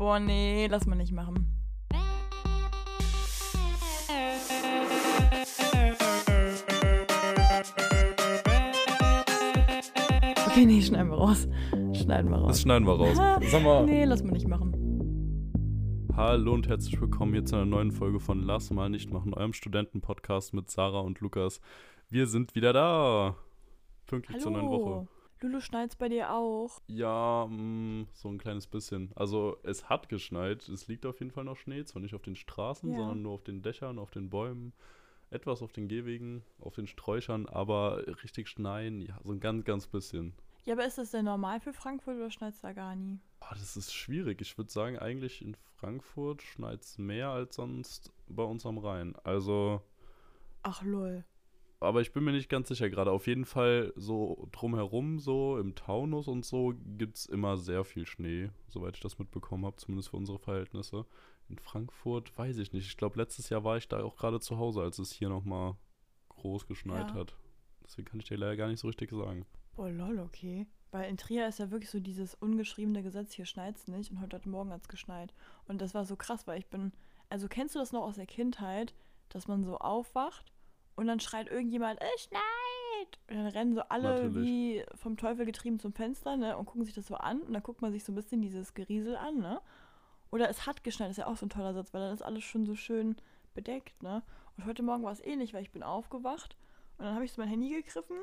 Boah, nee, lass mal nicht machen. Okay, nee, schneiden wir raus. Schneiden wir raus. Das schneiden wir raus. Sag mal. Nee, lass mal nicht machen. Hallo und herzlich willkommen hier zu einer neuen Folge von Lass mal nicht machen, eurem Studentenpodcast mit Sarah und Lukas. Wir sind wieder da. Pünktlich zur neuen Woche. Lulu, schneit's bei dir auch? Ja, mh, so ein kleines bisschen. Also es hat geschneit. Es liegt auf jeden Fall noch Schnee. Zwar nicht auf den Straßen, Ja. sondern nur auf den Dächern, auf den Bäumen, etwas auf den Gehwegen, auf den Sträuchern, aber richtig schneien, ja, so ein ganz, ganz bisschen. Ja, aber ist das denn normal für Frankfurt oder schneit's da gar nie? Ah, das ist schwierig. Ich würde sagen, eigentlich in Frankfurt schneit es mehr als sonst bei uns am Rhein. Also, Ach lol. Aber ich bin mir nicht ganz sicher gerade. Auf jeden Fall so drumherum, so im Taunus und so, gibt es immer sehr viel Schnee, soweit ich das mitbekommen habe, zumindest für unsere Verhältnisse. In Frankfurt weiß ich nicht. Ich glaube, letztes Jahr war ich da auch gerade zu Hause, als es hier nochmal groß geschneit Ja. hat. Deswegen kann ich dir leider gar nicht so richtig sagen. Boah, lol, okay. Weil in Trier ist ja wirklich so dieses ungeschriebene Gesetz, hier schneit's nicht und heute, heute Morgen hat's geschneit. Und das war so krass, weil ich bin, also kennst du das noch aus der Kindheit, dass man so aufwacht und dann schreit irgendjemand, es schneit! Und dann rennen so alle Natürlich. wie vom Teufel getrieben zum Fenster, ne, und gucken sich das so an und dann guckt man sich so ein bisschen dieses Geriesel an, ne? Oder es hat geschneit, ist ja auch so ein toller Satz, weil dann ist alles schon so schön bedeckt, ne? Und heute Morgen war es ähnlich, weil ich bin aufgewacht und dann habe ich so mein Handy gegriffen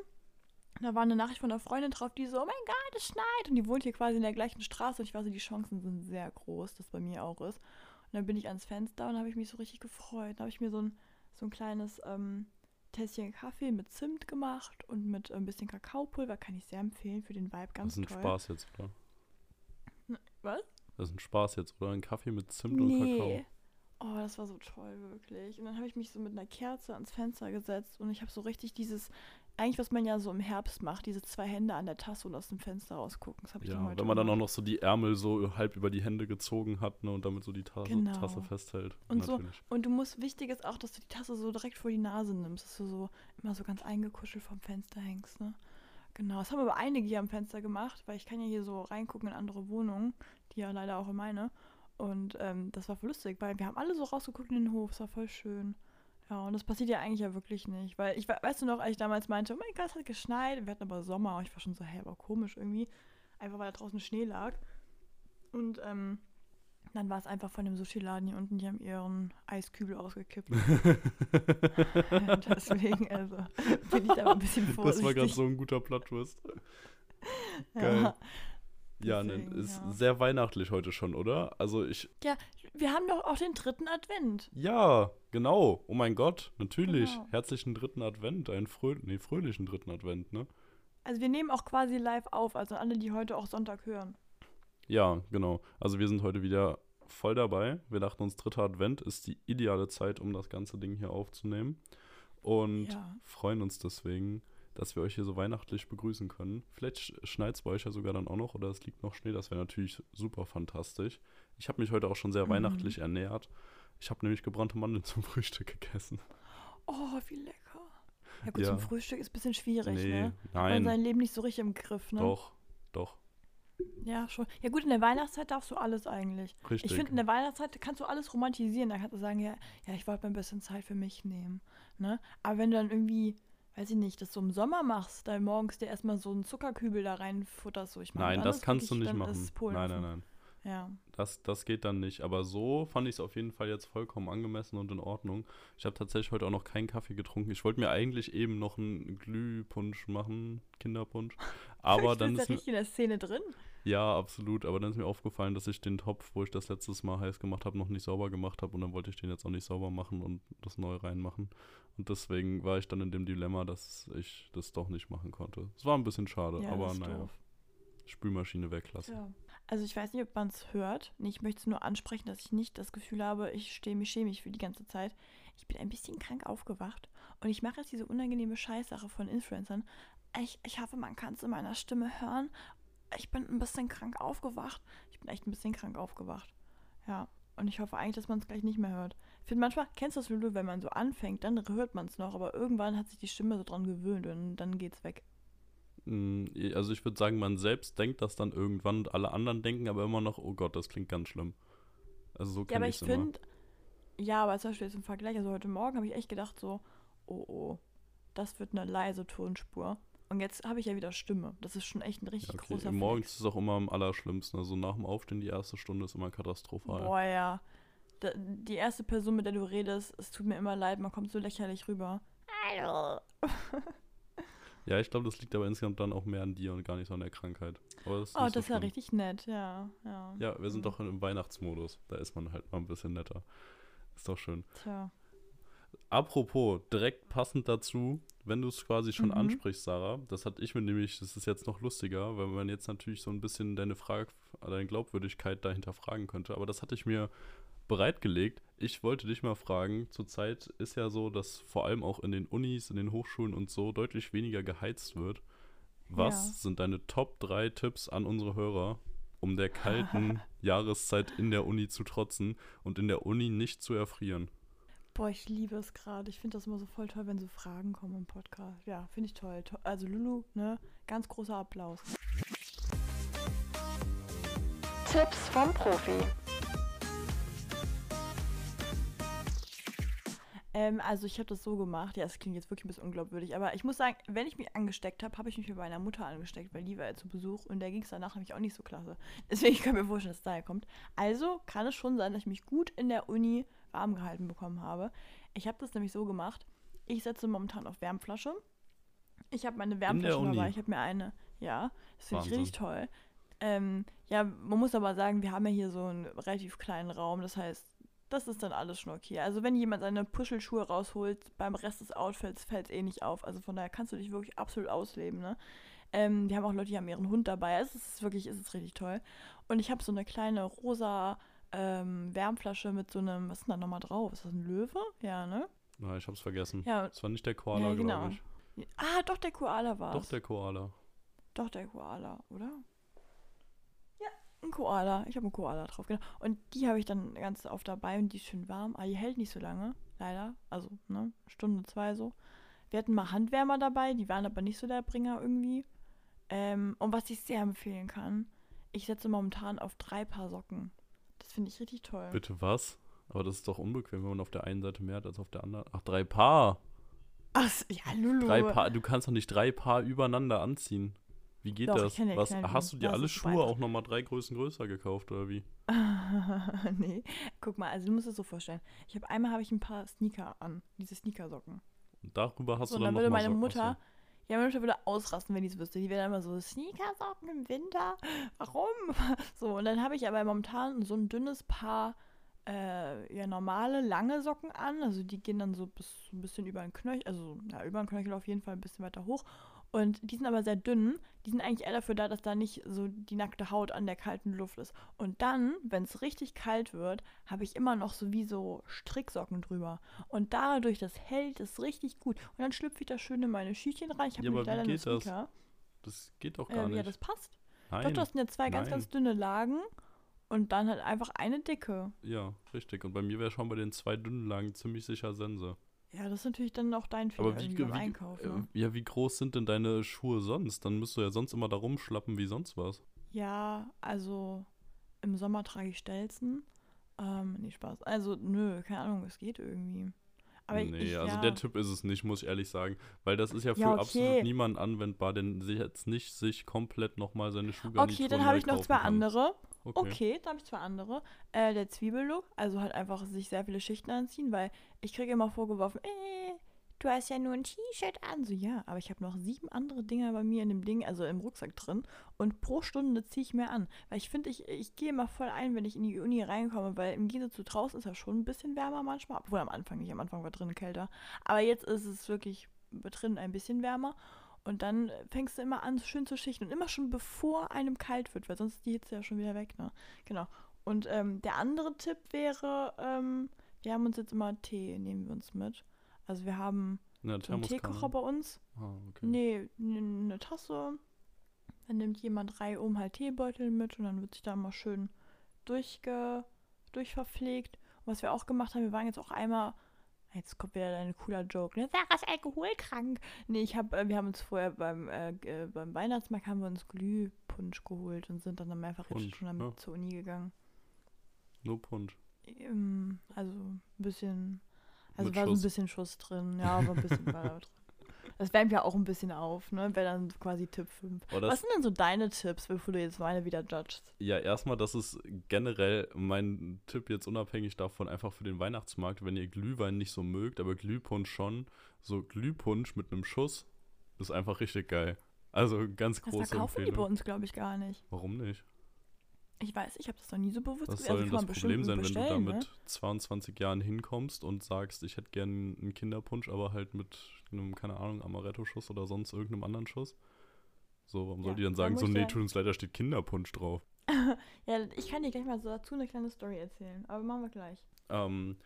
und da war eine Nachricht von einer Freundin drauf, die so, oh mein Gott, es schneit. Und die wohnt hier quasi in der gleichen Straße. Und ich weiß, so, die Chancen sind sehr groß, dass bei mir auch ist. Und dann bin ich ans Fenster und da habe ich mich so richtig gefreut. Da habe ich mir so ein, so ein kleines ähm, Tässchen Kaffee mit Zimt gemacht und mit ein bisschen Kakaopulver. Kann ich sehr empfehlen für den Vibe. Das Ganz ist ein toll. Spaß jetzt, oder? Was? Das ist ein Spaß jetzt, oder? Ein Kaffee mit Zimt und Kakao. Nee. Oh, das war so toll, wirklich. Und dann habe ich mich so mit einer Kerze ans Fenster gesetzt und ich habe so richtig dieses, eigentlich was man ja so im Herbst macht, diese zwei Hände an der Tasse und aus dem Fenster rausgucken. Das habe ich Ja, heute wenn man dann auch noch so die Ärmel so halb über die Hände gezogen hat ne, und damit so die Tasse, Genau. Tasse festhält. Und so-. Und du musst, wichtig ist auch, dass du die Tasse so direkt vor die Nase nimmst, dass du so immer so ganz eingekuschelt vom Fenster hängst, ne? Genau, das haben aber einige hier am Fenster gemacht, weil ich kann ja hier so reingucken in andere Wohnungen, die ja leider auch in meine. Und ähm, das war voll lustig, weil wir haben alle so rausgeguckt in den Hof, es war voll schön. Ja, und das passiert ja eigentlich ja wirklich nicht, weil ich, we- weißt du noch, als ich damals meinte, oh mein Gott, es hat geschneit, wir hatten aber Sommer, und ich war schon so, hä, aber komisch irgendwie, einfach weil da draußen Schnee lag. Und ähm, dann war es einfach von dem Sushi-Laden hier unten, die haben ihren Eiskübel ausgekippt. Deswegen, also, bin ich da ein bisschen vorsichtig. Das war gerade so ein guter Plot-Twist. geil. Ja. Ja, ne, Deswegen, ist ja. sehr weihnachtlich heute schon, oder? Also ich, ja, wir haben doch auch den dritten Advent. ja, genau. Oh mein Gott, natürlich. Genau. Herzlichen dritten Advent, einen frö nee, fröhlichen dritten Advent, ne? Also wir nehmen auch quasi live auf, also alle, die heute auch Sonntag hören. Ja, genau. Also wir sind heute wieder voll dabei. Wir dachten uns, dritter Advent ist die ideale Zeit, um das ganze Ding hier aufzunehmen. Und Ja. freuen uns deswegen, dass wir euch hier so weihnachtlich begrüßen können. Vielleicht schneit es bei euch ja sogar dann auch noch oder es liegt noch Schnee. Das wäre natürlich super fantastisch. Ich habe mich heute auch schon sehr Mhm. weihnachtlich ernährt. Ich habe nämlich gebrannte Mandeln zum Frühstück gegessen. Oh, wie lecker. Ja gut, Ja. zum Frühstück ist ein bisschen schwierig, nee, ne? Nein, sein Leben nicht so richtig im Griff, ne? doch, doch, Ja, schon. Ja gut, in der Weihnachtszeit darfst du alles eigentlich. richtig. Ich finde, in der Weihnachtszeit kannst du alles romantisieren. Da kannst du sagen, ja, ja ich wollte mir ein bisschen Zeit für mich nehmen. Ne? Aber wenn du dann irgendwie, weiß ich nicht, das so im Sommer machst, dann morgens dir erstmal so einen Zuckerkübel da reinfutterst, so ich meine, nein, das kannst du nicht machen. Nein, nein, nein. Ja. Das, das geht dann nicht. Aber so fand ich es auf jeden Fall jetzt vollkommen angemessen und in Ordnung. Ich habe tatsächlich heute auch noch keinen Kaffee getrunken. Ich wollte mir eigentlich eben noch einen Glühpunsch machen, Kinderpunsch. Aber du dann ist ja richtig in der Szene drin. ja, absolut. Aber dann ist mir aufgefallen, dass ich den Topf, wo ich das letztes Mal heiß gemacht habe, noch nicht sauber gemacht habe. Und dann wollte ich den jetzt auch nicht sauber machen und das neu reinmachen. Und deswegen war ich dann in dem Dilemma, dass ich das doch nicht machen konnte. Es war ein bisschen schade, Ja, aber naja. doof. Spülmaschine weglassen. Ja. Also ich weiß nicht, ob man es hört. Ich möchte es nur ansprechen, dass ich nicht das Gefühl habe, ich stehe mich schämig für die ganze Zeit. Ich bin ein bisschen krank aufgewacht und ich mache jetzt diese unangenehme Scheißsache von Influencern. Ich, ich hoffe, man kann es in meiner Stimme hören. Ich bin ein bisschen krank aufgewacht. Ich bin echt ein bisschen krank aufgewacht. Ja. Und ich hoffe eigentlich, dass man es gleich nicht mehr hört. Ich finde manchmal, kennst du das, wenn man so anfängt, dann hört man es noch, aber irgendwann hat sich die Stimme so dran gewöhnt und dann geht's weg. Mm, Also ich würde sagen, man selbst denkt das dann irgendwann und alle anderen denken aber immer noch, oh Gott, das klingt ganz schlimm. Also so Ja, kenne aber ich finde, ja, aber zum Beispiel jetzt im Vergleich, also heute Morgen habe ich echt gedacht so, oh oh, das wird eine leise Tonspur. Und jetzt habe ich ja wieder Stimme. Das ist schon echt ein richtig Ja, okay. großer Morgens Flex. ist es auch immer am allerschlimmsten. Also nach dem Aufstehen, die erste Stunde ist immer katastrophal. Boah, ja. Die erste Person, mit der du redest, es tut mir immer leid, man kommt so lächerlich rüber. Hallo. Ja, ich glaube, das liegt aber insgesamt dann auch mehr an dir und gar nicht so an der Krankheit. Aber das ist Oh, nicht das ist ja richtig nett, ja. Ja, Ja, wir sind Mhm. doch im Weihnachtsmodus. Da ist man halt mal ein bisschen netter. Ist doch schön. Tja. Apropos, direkt passend dazu, wenn du es quasi schon Mhm. ansprichst, Sarah, das hatte ich mir nämlich, das ist jetzt noch lustiger, weil man jetzt natürlich so ein bisschen deine Frage, deine Glaubwürdigkeit dahinter fragen könnte, aber das hatte ich mir bereitgelegt. Ich wollte dich mal fragen, zurzeit ist ja so, dass vor allem auch in den Unis, in den Hochschulen und so deutlich weniger geheizt wird. Was Ja. sind deine Top 3 Tipps an unsere Hörer, um der kalten Jahreszeit in der Uni zu trotzen und in der Uni nicht zu erfrieren? Boah, ich liebe es gerade. Ich finde das immer so voll toll, wenn so Fragen kommen im Podcast. Ja, finde ich toll. To- Also Lulu, ne, ganz großer Applaus. Tipps vom Profi. Ähm, also ich habe das so gemacht. Ja, es klingt jetzt wirklich ein bisschen unglaubwürdig, aber ich muss sagen, wenn ich mich angesteckt habe, habe ich mich mit meiner Mutter angesteckt, weil die war ja zu Besuch und der ging es danach nämlich auch nicht so klasse. Deswegen kann ich mir vorstellen, dass es daher kommt. Also kann es schon sein, dass ich mich gut in der Uni warm gehalten bekommen habe. Ich habe das nämlich so gemacht. Ich setze momentan auf Wärmflasche. Ich habe meine Wärmflasche dabei. Ich habe mir eine, ja, das finde ich richtig toll. Ähm, ja, man muss aber sagen, wir haben ja hier so einen relativ kleinen Raum. Das heißt, das ist dann alles schon okay. Also wenn jemand seine Puschelschuhe rausholt, beim Rest des Outfits fällt es eh nicht auf. Also von daher kannst du dich wirklich absolut ausleben, ne? Ähm, die haben auch Leute, die haben ihren Hund dabei. Es ist wirklich, es ist richtig toll. Und ich habe so eine kleine rosa ähm, Wärmflasche mit so einem, was ist denn da nochmal drauf? Ist das ein Löwe? Ja, ne? Na, ich hab's vergessen. Ja. Das war nicht der Koala, Ja, genau. glaube ich. Ah, doch, der Koala war Doch der Koala. Doch, der Koala, oder? Ein Koala. Ich habe einen Koala drauf, genau. Und die habe ich dann ganz oft dabei und die ist schön warm. Aber die hält nicht so lange, leider. Also, ne, Stunde, zwei so. Wir hatten mal Handwärmer dabei, die waren aber nicht so der Bringer irgendwie. Ähm, und was ich sehr empfehlen kann, ich setze momentan auf drei Paar Socken. Das finde ich richtig toll. Bitte was? Aber das ist doch unbequem, wenn man auf der einen Seite mehr hat als auf der anderen. Ach, drei Paar. Ach, ja, Lulu. Drei Paar. Du kannst doch nicht drei Paar übereinander anziehen. Wie geht Doch, das? Was, hast du dir alle Schuhe auch nochmal drei Größen größer gekauft oder wie? nee, guck mal, also du musst es so vorstellen. Ich habe einmal habe ich ein paar Sneaker an, diese Sneakersocken. Und darüber hast So, du und dann dann würde meine Mutter, ja, meine Mutter würde ausrasten, wenn die es wüsste. Die wäre dann immer so, Sneakersocken im Winter, warum? So, und dann habe ich aber momentan so ein dünnes Paar, äh, ja, normale, lange Socken an. Also die gehen dann so bis ein bisschen über den Knöchel, also ja, über den Knöchel auf jeden Fall ein bisschen weiter hoch. Und die sind aber sehr dünn. Die sind eigentlich eher dafür da, dass da nicht so die nackte Haut an der kalten Luft ist. Und dann, wenn es richtig kalt wird, habe ich immer noch so wie so Stricksocken drüber. Und dadurch, das hält es richtig gut. Und dann schlüpfe ich da schön in meine Schüchchen rein. Ich habe Ja, aber wie leider nur geht das? Das geht doch gar Ähm, nicht. ja, das passt. Nein. Doch, das sind ja zwei ganz, nein. ganz dünne Lagen. Und dann halt einfach eine dicke. Ja, richtig. Und bei mir wäre schon bei den zwei dünnen Lagen ziemlich sicher Sense. Ja, das ist natürlich dann auch dein Fehler Aber wie, beim Einkauf. äh, Ne? ja, wie groß sind denn deine Schuhe sonst? Dann müsst du ja sonst immer da rumschlappen wie sonst was. Ja, also im Sommer trage ich Stelzen. Ähm, nee, Spaß. Also, nö, keine Ahnung, es geht irgendwie. Aber nee, ich, also ja, der Tipp ist es nicht, muss ich ehrlich sagen. Weil das ist ja für Ja, okay. absolut niemanden anwendbar, denn sie jetzt nicht sich komplett nochmal seine Schuhe Okay, dann habe ich noch zwei andere. Okay. Okay, dann habe ich zwei andere. Äh, der Zwiebellook, also halt einfach sich sehr viele Schichten anziehen, weil ich kriege immer vorgeworfen, äh, du hast ja nur ein T-Shirt an. So, ja, aber ich habe noch sieben andere Dinger bei mir in dem Ding, also im Rucksack drin. Und pro Stunde ziehe ich mehr an. Weil ich finde, ich, ich gehe immer voll ein, wenn ich in die Uni reinkomme, weil im Gegensatz zu draußen ist ja schon ein bisschen wärmer manchmal. Obwohl am Anfang nicht, am Anfang war drin kälter. Aber jetzt ist es wirklich drin ein bisschen wärmer. Und dann fängst du immer an, schön zu schichten. Und immer schon bevor einem kalt wird, weil sonst ist die Hitze ja schon wieder weg, ne? Genau. Und ähm, der andere Tipp wäre, ähm, wir haben uns jetzt immer Tee, nehmen wir uns mit. Also wir haben Ja, so einen. Teekocher bei uns. Ah, okay. Nee, eine Tasse. Dann nimmt jemand drei oben halt Teebeutel mit und dann wird sich da mal schön durchge durchverpflegt. Und was wir auch gemacht haben, wir waren jetzt auch einmal, Jetzt kommt wieder ein cooler Joke. Ne? Sarah ist alkoholkrank. Nee, ich hab, äh, wir haben uns vorher beim, äh, äh, beim Weihnachtsmarkt haben wir uns Glühpunsch geholt und sind dann einfach jetzt Punsch, schon damit ja. zur Uni gegangen. Nur Punsch. Ähm, also ein bisschen, also Mit war so ein Schuss. bisschen Schuss drin. Ja, aber ein bisschen war da drin. Das wärmt ja auch ein bisschen auf, ne? Wäre dann quasi Tipp 5. Aber das, Was sind denn so deine Tipps, bevor du jetzt meine wieder judgst? Ja, erstmal, das ist generell mein Tipp jetzt unabhängig davon, einfach für den Weihnachtsmarkt, wenn ihr Glühwein nicht so mögt, aber Glühpunsch schon, so Glühpunsch mit einem Schuss ist einfach richtig geil. Also ganz Das große verkaufen die bei Empfehlung. uns, glaube ich, gar nicht. Warum nicht? Ich weiß, ich habe das noch nie so bewusst Was gesehen. soll Also das Problem sein, wenn du da ne? mit 22 Jahren hinkommst und sagst, ich hätte gern einen Kinderpunsch, aber halt mit einem, keine Ahnung, Amaretto-Schuss oder sonst irgendeinem anderen Schuss? So, warum soll Ja, die dann da sagen, so, nee, ja- tut uns leider steht Kinderpunsch drauf? Ja, ich kann dir gleich mal so dazu eine kleine Story erzählen. Aber machen wir gleich. Ähm,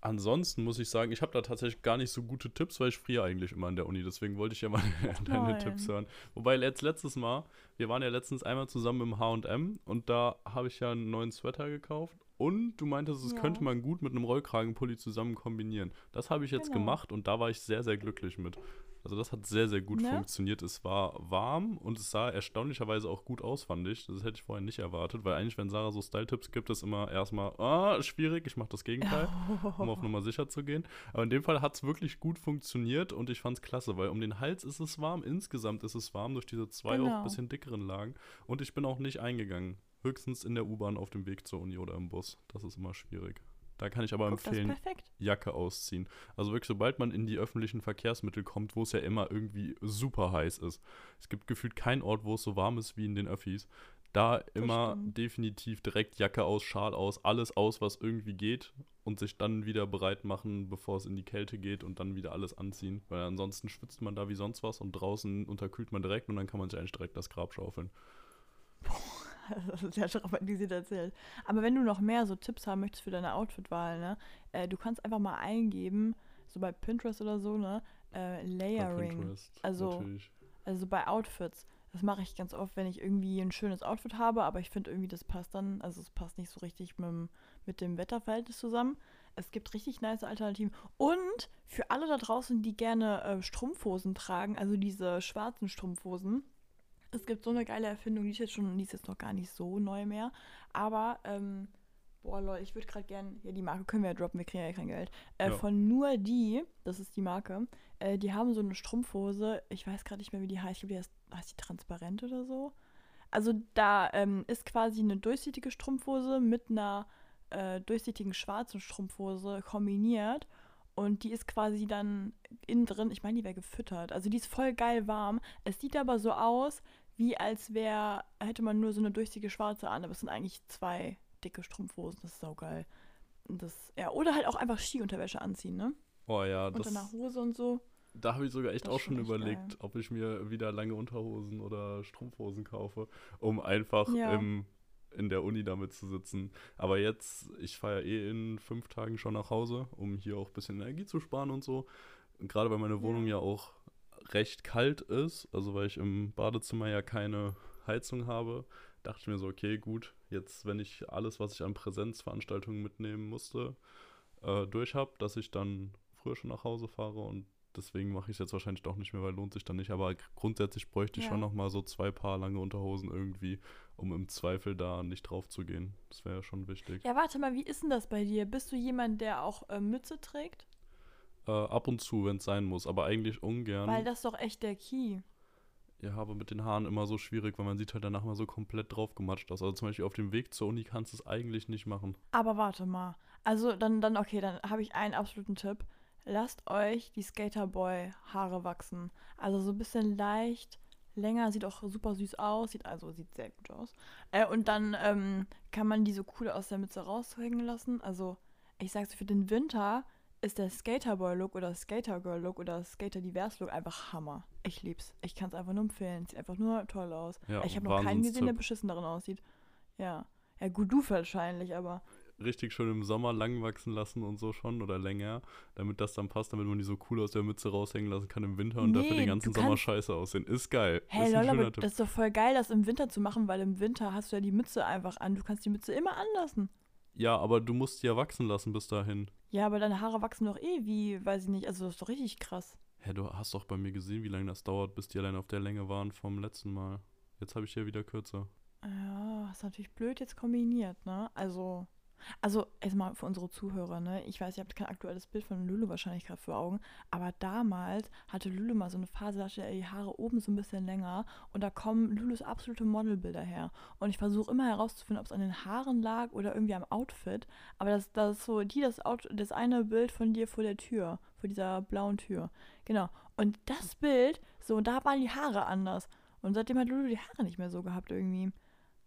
ansonsten muss ich sagen, ich habe da tatsächlich gar nicht so gute Tipps, weil ich friere eigentlich immer an der Uni. Deswegen wollte ich ja mal deine nein. Tipps hören. Wobei letzt, letztes Mal, wir waren ja letztens einmal zusammen im H&M und da habe ich ja einen neuen Sweater gekauft. Und du meintest, es Ja. könnte man gut mit einem Rollkragenpulli zusammen kombinieren. Das habe ich jetzt Genau. gemacht und da war ich sehr, sehr glücklich mit. Also das hat sehr, sehr gut Ne? funktioniert. Es war warm und es sah erstaunlicherweise auch gut aus, fand ich. Das hätte ich vorher nicht erwartet, weil eigentlich, wenn Sarah so Style-Tipps gibt, ist immer erstmal, ah, schwierig, ich mache das Gegenteil um auf Nummer sicher zu gehen. Aber in dem Fall hat es wirklich gut funktioniert und ich fand es klasse, weil um den Hals ist es warm, insgesamt ist es warm durch diese zwei auch Genau. ein bisschen dickeren Lagen und ich bin auch nicht eingegangen. Höchstens in der U-Bahn auf dem Weg zur Uni oder im Bus. Das ist immer schwierig. Da kann ich aber Guck, empfehlen. Jacke ausziehen. Also wirklich, sobald man in die öffentlichen Verkehrsmittel kommt, wo es ja immer irgendwie super heiß ist. Es gibt gefühlt keinen Ort, wo es so warm ist wie in den Öffis. Da immer stimmt. definitiv direkt Jacke aus, Schal aus, alles aus, was irgendwie geht und sich dann wieder bereit machen, bevor es in die Kälte geht und dann wieder alles anziehen. Weil ansonsten schwitzt man da wie sonst was und draußen unterkühlt man direkt und dann kann man sich eigentlich direkt das Grab schaufeln. Das ist ja dramatisiert erzählt. Aber wenn du noch mehr so Tipps haben möchtest für deine Outfitwahl, ne, äh, du kannst einfach mal eingeben, so bei Pinterest oder so, ne, äh, Layering. Also- natürlich. Also bei Outfits. Das mache ich ganz oft, wenn ich irgendwie ein schönes Outfit habe, aber ich finde irgendwie, das passt dann, also es passt nicht so richtig mit, dem- mit dem Wetterverhältnis zusammen. Es gibt richtig nice Alternativen. Und für alle da draußen, die gerne äh, Strumpfhosen tragen, also diese schwarzen Strumpfhosen, es gibt so eine geile Erfindung, die ist jetzt schon, die ist jetzt noch gar nicht so neu mehr. Aber, ähm, boah, Leute, ich würde gerade gern, ja, die Marke können wir ja droppen, wir kriegen ja kein Geld. Äh, Ja. Von nur die, das ist die Marke, äh, die haben so eine Strumpfhose, ich weiß gerade nicht mehr, wie die heißt, ich glaube, die heißt, heißt die transparent oder so. Also da ähm, ist quasi eine durchsichtige Strumpfhose mit einer äh, durchsichtigen schwarzen Strumpfhose kombiniert. Und die ist quasi dann innen drin, ich meine, die wäre gefüttert. Also die ist voll geil warm. Es sieht aber so aus, wie als wäre, hätte man nur so eine durchsichtige schwarze an, aber es sind eigentlich zwei dicke Strumpfhosen. Das ist saugeil. Und Das, ja, oder halt auch einfach Skiunterwäsche anziehen, ne? Oh ja, Und das, danach Hose und so. Da habe ich sogar echt Das auch schon echt überlegt, geil. ob ich mir wieder lange Unterhosen oder Strumpfhosen kaufe, um einfach Ja. im, in der Uni damit zu sitzen. Aber jetzt, ich fahre ja eh in fünf Tagen schon nach Hause, um hier auch ein bisschen Energie zu sparen und so. Gerade weil meine Wohnung ja. Ja. auch recht kalt ist, also weil ich im Badezimmer ja keine Heizung habe, dachte ich mir so, okay, gut, jetzt, wenn ich alles, was ich an Präsenzveranstaltungen mitnehmen musste, äh, durch habe, dass ich dann früher schon nach Hause fahre und deswegen mache ich es jetzt wahrscheinlich doch nicht mehr, weil lohnt sich dann nicht. Aber grundsätzlich bräuchte ich Ja. schon noch mal so zwei Paar lange Unterhosen irgendwie, um im Zweifel da nicht drauf zu gehen. Das wäre ja schon wichtig. Ja, warte mal, wie ist denn das bei dir? Bist du jemand, der auch äh, Mütze trägt? Äh, ab und zu, wenn es sein muss, aber eigentlich ungern. Weil das ist doch echt der Key. ja, aber mit den Haaren immer so schwierig, weil man sieht halt danach mal so komplett drauf gematscht aus. Also zum Beispiel auf dem Weg zur Uni kannst du es eigentlich nicht machen. Aber warte mal. Also dann, dann okay, dann habe ich einen absoluten Tipp. Lasst euch die Skaterboy-Haare wachsen. Also so ein bisschen leicht, länger, sieht auch super süß aus, sieht also sieht sehr gut aus. Äh, und dann ähm, kann man die so cool aus der Mütze raushängen lassen. Also ich sag's für den Winter ist der Skaterboy-Look oder Skatergirl-Look oder Skater-Divers-Look einfach Hammer. Ich lieb's. Ich kann's einfach nur empfehlen. Sieht einfach nur toll aus. Ja, ich habe noch keinen gesehen, der beschissen darin aussieht. Ja. Ja, gut, du wahrscheinlich, aber. Richtig schön im Sommer lang wachsen lassen und so schon oder länger, damit das dann passt, damit man die so cool aus der Mütze raushängen lassen kann im Winter und dafür Nee, den ganzen Sommer scheiße aussehen. Ist geil. Hey ist schöner aber Tipp. das ist doch voll geil, das im Winter zu machen, weil im Winter hast du ja die Mütze einfach an. Du kannst die Mütze immer anlassen. Ja, aber du musst die ja wachsen lassen bis dahin. Ja, aber deine Haare wachsen doch eh wie, weiß ich nicht, also das ist doch richtig krass. Hä, du hast doch bei mir gesehen, wie lange das dauert, bis die alleine auf der Länge waren vom letzten Mal. Jetzt habe ich ja wieder kürzer. Ja, ist natürlich blöd jetzt kombiniert, ne? Also, also erstmal für unsere Zuhörer, ne? Ich weiß, ihr habt kein aktuelles Bild von Lulu wahrscheinlich gerade vor Augen, aber damals hatte Lulu mal so eine Phase, da hatte er die Haare oben so ein bisschen länger und da kommen Lulus absolute Modelbilder her. Und ich versuche immer herauszufinden, ob es an den Haaren lag oder irgendwie am Outfit, aber das, das ist so, die, das, Out, das eine Bild von dir vor der Tür, vor dieser blauen Tür. Genau. Und das Bild, so, da waren die Haare anders. Und seitdem hat Lulu die Haare nicht mehr so gehabt irgendwie.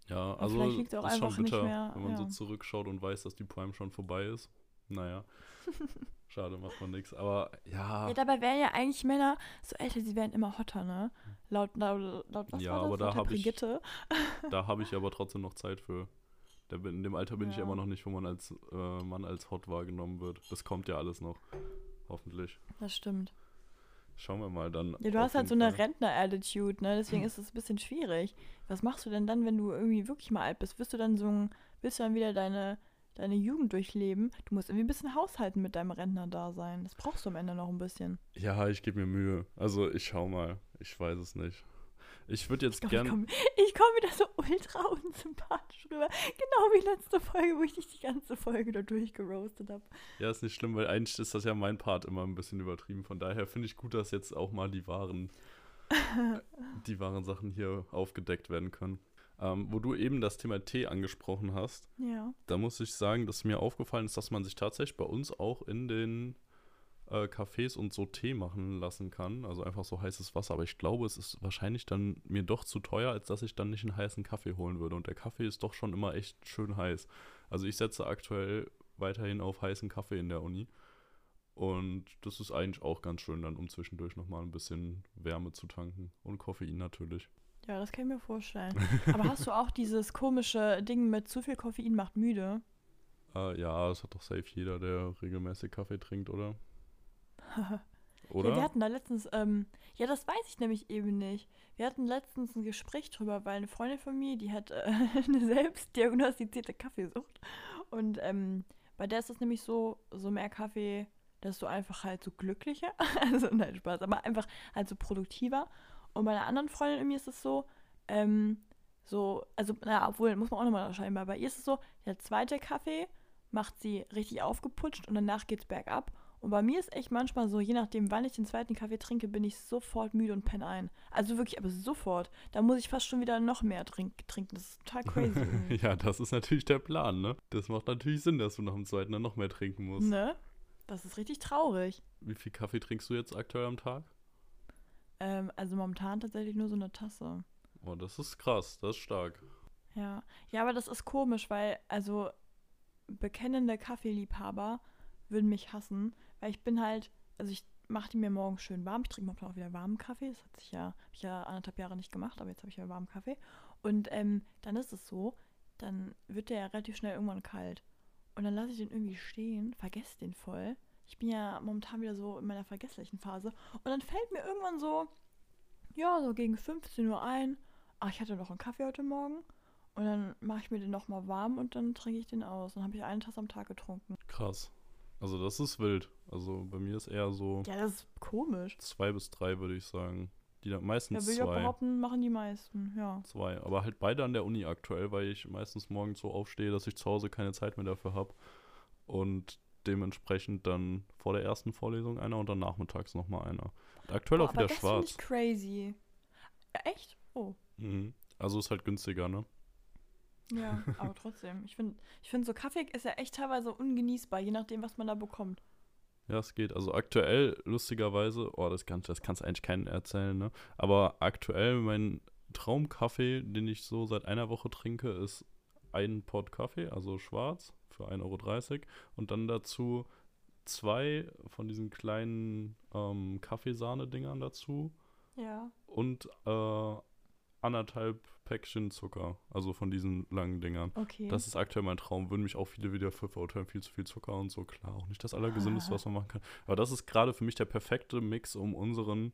Ja, also auch ist schon bitter, mehr- wenn man so ja. zurückschaut und weiß, dass die Prime schon vorbei ist. Naja, schade, macht man nichts. Aber ja, Ja, dabei wären ja eigentlich Männer so älter, sie wären immer hotter, ne? Laut, laut, laut was Ja, war das? aber da Laut der hab ich- Brigitte. da habe ich aber trotzdem noch Zeit für. In dem Alter bin ich Ja. immer noch nicht, wo man als äh, Mann als hot wahrgenommen wird. Das kommt ja alles noch. Hoffentlich. Das stimmt. Schauen wir mal dann. Ja, du hast halt so eine. Rentner-Attitude, ne? Deswegen ist es ein bisschen schwierig. Was machst du denn dann, wenn du irgendwie wirklich mal alt bist? Willst du dann so ein, willst du dann wieder deine, deine Jugend durchleben? Du musst irgendwie ein bisschen haushalten mit deinem Rentner-Dasein. Das brauchst du am Ende noch ein bisschen. Ja, ich gebe mir Mühe. Also ich schau mal. Ich weiß es nicht. Ich würde jetzt glaube, ich komme komm wieder so ultra unsympathisch rüber. Genau wie letzte Folge, wo ich dich die ganze Folge da durchgeroastet habe. Ja, ist nicht schlimm, weil eigentlich ist das ja mein Part immer ein bisschen übertrieben. Von daher finde ich gut, dass jetzt auch mal die wahren, die wahren Sachen hier aufgedeckt werden können. Ähm, wo du eben das Thema Tee angesprochen hast, Ja. da muss ich sagen, dass mir aufgefallen ist, dass man sich tatsächlich bei uns auch in den äh, Cafés und so Tee machen lassen kann. Also einfach so heißes Wasser. Aber ich glaube, es ist wahrscheinlich dann mir doch zu teuer, als dass ich dann nicht einen heißen Kaffee holen würde. Und der Kaffee ist doch schon immer echt schön heiß. Also ich setze aktuell weiterhin auf heißen Kaffee in der Uni. Und das ist eigentlich auch ganz schön dann, um zwischendurch nochmal ein bisschen Wärme zu tanken. Und Koffein natürlich. Ja, das kann ich mir vorstellen. Aber hast du auch dieses komische Ding mit zu viel Koffein macht müde? Äh, ja, das hat doch safe jeder, der regelmäßig Kaffee trinkt, oder? Oder? Ja, wir hatten da letztens, ähm, ja, das weiß ich nämlich eben nicht. Wir hatten letztens ein Gespräch drüber, weil eine Freundin von mir, die hat äh, eine selbstdiagnostizierte Kaffeesucht. Und ähm, bei der ist das nämlich so, so mehr Kaffee, dass du einfach halt so glücklicher, also nein, Spaß, aber einfach halt so produktiver. Und bei einer anderen Freundin in mir ist es so, ähm, so, also, na, obwohl, muss man auch nochmal unterscheiden, weil bei ihr ist es so, der zweite Kaffee macht sie richtig aufgeputscht und danach geht's bergab. Und bei mir ist echt manchmal so, je nachdem, wann ich den zweiten Kaffee trinke, bin ich sofort müde und penne ein. Also wirklich, aber sofort. Da muss ich fast schon wieder noch mehr trink trinken. Das ist total crazy. ja, das ist natürlich der Plan, ne? Das macht natürlich Sinn, dass du nach dem zweiten dann noch mehr trinken musst. ne? Das ist richtig traurig. Wie viel Kaffee trinkst du jetzt aktuell am Tag? Ähm, also momentan tatsächlich nur so eine Tasse. Oh, das ist krass, das ist stark. Ja. Ja, aber das ist komisch, weil, also, bekennende Kaffeeliebhaber würden mich hassen, weil ich bin halt, also ich mache die mir morgens schön warm. Ich trinke momentan auch wieder warmen Kaffee. Das hat sich ja, ich ja anderthalb Jahre nicht gemacht, aber jetzt habe ich ja warmen Kaffee. Und ähm, dann ist es so, dann wird der ja relativ schnell irgendwann kalt. Und dann lasse ich den irgendwie stehen, vergesse den voll. Ich bin ja momentan wieder so in meiner vergesslichen Phase. Und dann fällt mir irgendwann so, ja, so gegen 15 Uhr ein, ach, ich hatte noch einen Kaffee heute Morgen. Und dann mache ich mir den nochmal warm und dann trinke ich den aus. Dann habe ich eine Tasse am Tag getrunken. Krass. Also das ist wild. Also bei mir ist eher so Ja, das ist komisch. zwei bis drei, würde ich sagen. Die da Ja, meistens will ich auch behaupten, machen die meisten, ja. Zwei. Aber halt beide an der Uni aktuell, weil ich meistens morgens so aufstehe, dass ich zu Hause keine Zeit mehr dafür habe. Und dementsprechend dann vor der ersten Vorlesung einer und dann nachmittags nochmal einer. Und aktuell Boah, auch aber wieder das finde schwarz. ich crazy. Ja, echt? Oh. Mhm. Also ist halt günstiger, ne? Ja, aber trotzdem. Ich finde, ich find, so Kaffee ist ja echt teilweise ungenießbar, je nachdem, was man da bekommt. Ja, es geht. Also aktuell, lustigerweise, oh, das, kann, das kannst du eigentlich keinen erzählen, ne? Aber aktuell mein Traumkaffee, den ich so seit einer Woche trinke, ist ein Pot Kaffee, also schwarz, für 1,30 Euro. Und dann dazu zwei von diesen kleinen ähm, Kaffeesahne-Dingern dazu Ja. und äh, anderthalb Päckchen Zucker, also von diesen langen Dingern. Okay. Das ist aktuell mein Traum. Würden mich auch viele wieder für verurteilen. Viel zu viel Zucker und so. Klar, auch nicht das Allergesündeste, was man machen kann. Aber das ist gerade für mich der perfekte Mix, um unseren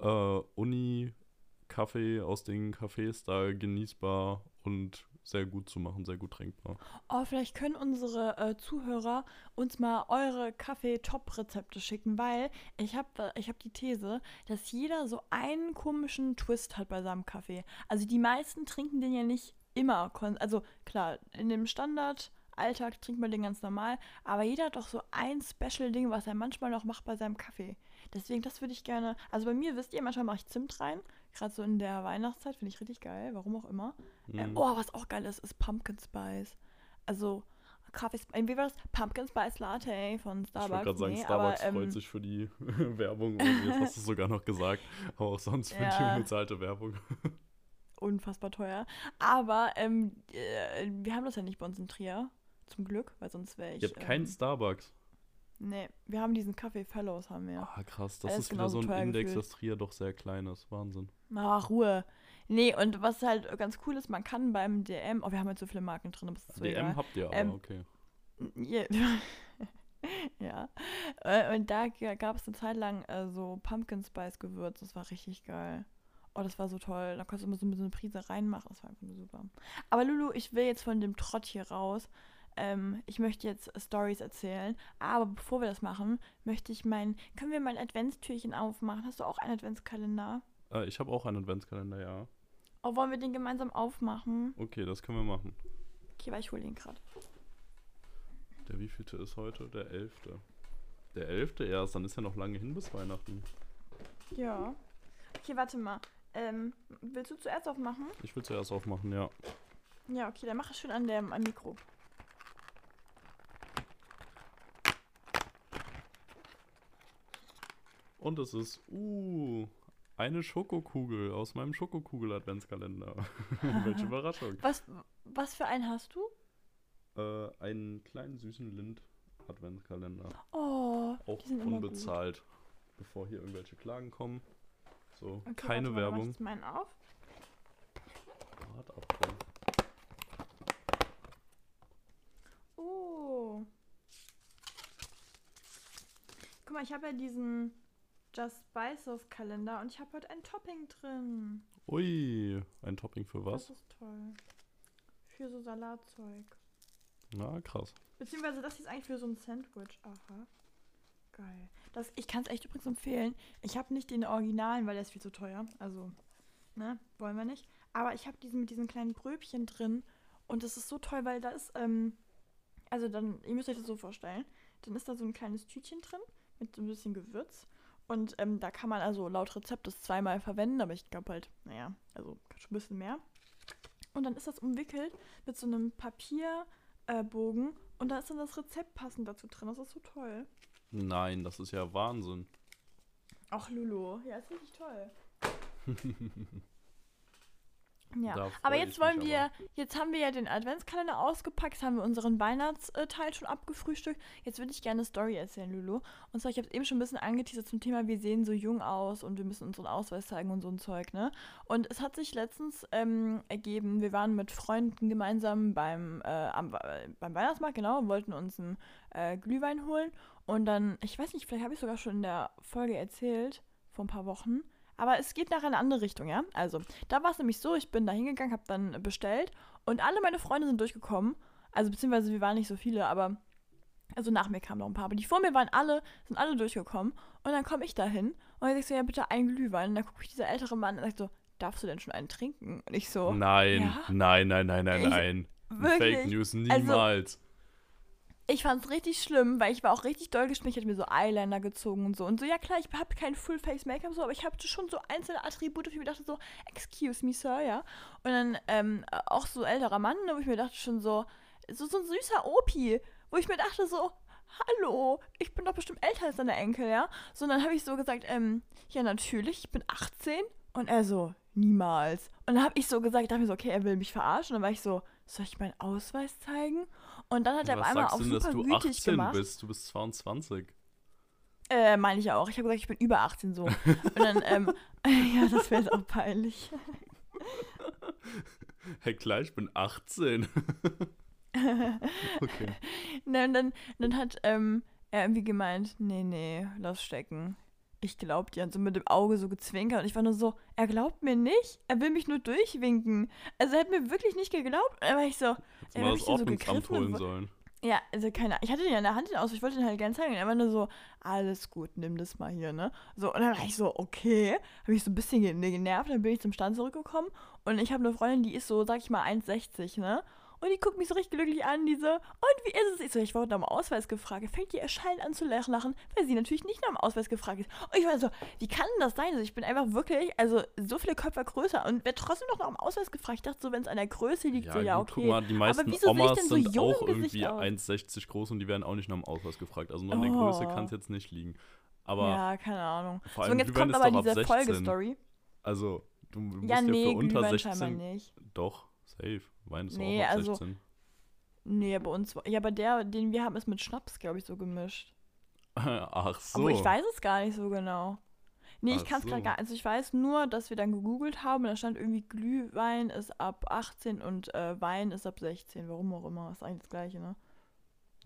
äh, Uni-Kaffee aus den Cafés da genießbar und sehr gut zu machen, sehr gut trinkbar. Oh, vielleicht können unsere äh, Zuhörer uns mal eure Kaffee-Top-Rezepte schicken, weil ich habe ich hab die These, dass jeder so einen komischen Twist hat bei seinem Kaffee. Also die meisten trinken den ja nicht immer. Also klar, in dem Standard-Alltag trinkt man den ganz normal, aber jeder hat doch so ein Special-Ding, was er manchmal noch macht bei seinem Kaffee. Deswegen, das würde ich gerne. Also bei mir, wisst ihr, manchmal mache ich Zimt rein. Gerade so in der Weihnachtszeit finde ich richtig geil, warum auch immer. Äh, Mhm. oh, was auch geil ist, ist Pumpkin Spice. Also Kaffee, wie war das? Pumpkin Spice Latte von Ich Starbucks. wollte gerade sagen, Nee, Starbucks aber, ähm, freut sich für die Werbung. Und jetzt hast du es sogar noch gesagt. Aber auch sonst für Ja. die unbezahlte Werbung. Unfassbar teuer. Aber ähm, äh, wir haben das ja nicht bei uns in Trier. Zum Glück, weil sonst wäre ich. Ihr habt keinen ähm, Starbucks. Nee, wir haben diesen Kaffee Fellows, haben wir. Ah, krass. Das das ist wieder so genauso ein Index, gefühlt. dass Trier doch sehr klein ist. Wahnsinn. Ach, Ruhe. Nee, und was halt ganz cool ist, man kann beim DM, oh, wir haben halt so viele Marken drin, aber so DM egal. habt ihr aber, Ähm, okay. Ja. ja. Äh, Und da gab es eine Zeit lang äh, so Pumpkin Spice Gewürz. Das war richtig geil. Oh, das war so toll. Da konntest du immer so so eine Prise reinmachen. Das war einfach nur super. Aber Lulu, ich will jetzt von dem Trott hier raus. Ähm, ich möchte jetzt Stories erzählen. Aber bevor wir das machen, möchte ich mein. Können wir mein Adventstürchen aufmachen? Hast du auch einen Adventskalender? Äh, ich habe auch einen Adventskalender, ja. Oh, wollen wir den gemeinsam aufmachen? Okay, das können wir machen. Okay, weil ich hole den gerade. Der wievielte ist heute? Der elfte. Der elfte erst, dann ist ja noch lange hin bis Weihnachten. Ja. Okay, warte mal. Ähm, willst du zuerst aufmachen? Ich will zuerst aufmachen, ja. Ja, okay, dann mach es schön an dem am Mikro. Und es ist, uh, eine Schokokugel aus meinem Schokokugel-Adventskalender. Welche Überraschung. Was, was für einen hast du? Äh, einen kleinen süßen Lind-Adventskalender. Oh, Auch die sind immer unbezahlt. Bevor hier irgendwelche Klagen kommen. So. Okay, keine warte ich Werbung. jetzt meinen auf. Bratapfel. Oh. Guck mal, ich habe ja diesen Just Spices Kalender und ich habe heute ein Topping drin. Ui, ein Topping für was? Das ist toll. Für so Salatzeug. Na, krass. Beziehungsweise das ist eigentlich für so ein Sandwich. Aha. Geil. Das, ich kann es echt übrigens empfehlen. Ich habe nicht den Originalen, weil der ist viel zu teuer. Also, ne, wollen wir nicht. Aber ich habe diesen mit diesen kleinen Bröbchen drin. Und das ist so toll, weil da ist, ähm, also dann, ihr müsst euch das so vorstellen. Dann ist da so ein kleines Tütchen drin mit so ein bisschen Gewürz. Und ähm, da kann man also laut Rezept das zweimal verwenden, aber ich glaube halt, naja, also schon ein bisschen mehr. Und dann ist das umwickelt mit so einem Papierbogen und da ist dann das Rezept passend dazu drin. Das ist so toll. Nein, das ist ja Wahnsinn. Ach, Lulu. Ja, ist richtig toll. ja, aber jetzt wollen mich wir, jetzt haben wir ja den Adventskalender ausgepackt, haben wir unseren Weihnachtsteil schon abgefrühstückt. Jetzt würde ich gerne eine Story erzählen, Lulu. Und zwar, ich habe es eben schon ein bisschen angeteasert zum Thema, wir sehen so jung aus und wir müssen unseren Ausweis zeigen und so ein Zeug, ne? Und es hat sich letztens ähm, ergeben, wir waren mit Freunden gemeinsam beim, äh, am, beim Weihnachtsmarkt, genau, und wollten uns einen äh, Glühwein holen. Und dann, ich weiß nicht, vielleicht habe ich sogar schon in der Folge erzählt, vor ein paar Wochen. Aber es geht nachher in eine andere Richtung, ja? Also, da war es nämlich so, ich bin da hingegangen, habe dann bestellt und alle meine Freunde sind durchgekommen. Also, beziehungsweise wir waren nicht so viele, aber also nach mir kamen noch ein paar. Aber die vor mir waren alle, sind alle durchgekommen. Und dann komme ich da hin und dann sagst du, ja, bitte einen Glühwein. Und dann guckt mich dieser ältere Mann und sagt so, darfst du denn schon einen trinken? Und ich so, Nein, Ja? nein, nein, nein, nein, Ich- nein. wirklich? Fake News Also, niemals. Ich fand's richtig schlimm, weil ich war auch richtig doll geschminkt, ich hatte mir so Eyeliner gezogen und so. Und so, ja klar, ich habe kein Full-Face-Make-up so, aber ich hatte schon so einzelne Attribute, wo ich mir dachte so, excuse me, Sir, ja. Und dann ähm, auch so älterer Mann, wo ich mir dachte schon so, so, so ein süßer Opi, wo ich mir dachte so, hallo, ich bin doch bestimmt älter als deine Enkel, ja. So, und dann habe ich so gesagt, ähm, ja natürlich, ich bin 18. Und er so, niemals. Und dann habe ich so gesagt, ich dachte mir so, okay, er will mich verarschen. Und dann war ich so, soll ich meinen Ausweis zeigen? Und dann hat er auf einmal auf du denn, dass super du gütig 18 gemacht. bist? Du bist 22. Äh, meine ich auch. Ich habe gesagt, ich bin über 18 so. Und dann, ähm, ja, das wäre jetzt auch peinlich. Hey, klar, ich bin 18. okay. Und dann, dann hat ähm, er irgendwie gemeint, nee, nee, lass stecken. Ich glaub dir. Und so mit dem Auge so gezwinkert. Und ich war nur so, er glaubt mir nicht. Er will mich nur durchwinken. Also er hat mir wirklich nicht geglaubt. Und dann war ich so, Jetzt ey, mal hab das ich den so gegriffen holen sollen. Ja, also keine Ahnung. Ich hatte den ja in der Hand, aus. Ich wollte den halt gerne zeigen. Und er war nur so, alles gut, nimm das mal hier, ne? So, und dann war ich so, okay. Habe ich so ein bisschen ge- genervt. Dann bin ich zum Stand zurückgekommen. Und ich habe eine Freundin, die ist so, sag ich mal, 1,60, ne? Und die guckt mich so richtig glücklich an, diese, und wie ist es? Ich so, ich wurde nach dem Ausweis gefragt. Fängt die erschallend an zu lachen, weil sie natürlich nicht nach dem Ausweis gefragt ist. Und ich war so, wie kann denn das sein? Also ich bin einfach wirklich, also so viele Köpfe größer und werde trotzdem noch nach dem Ausweis gefragt. Ich dachte so, wenn es an der Größe liegt, so, ja, gut, okay. guck mal, die meisten wieso sehe ich Omas denn so sind jung auch irgendwie aus? 1,60 groß und die werden auch nicht nach dem Ausweis gefragt. Also nur an der Größe Oh. kann es jetzt nicht liegen. Aber, ja, keine Ahnung. vor So, allem und jetzt kommt aber diese 16. Folgestory. also, du, du musst Ja, ja nee, für unter Glühwein scheinbar 16. nicht. Doch, safe. Wein ist Nee, auch ab also- 16. Nee, bei uns, war- ja, aber der, den wir haben, ist mit Schnaps, glaube ich, so gemischt. Ach so. Aber ich weiß es gar nicht so genau. Nee, ich kann es gerade so. gar Also ich weiß nur, dass wir dann gegoogelt haben und da stand irgendwie Glühwein ist ab 18 und äh, Wein ist ab 16. Warum auch immer. Ist eigentlich das gleiche, ne?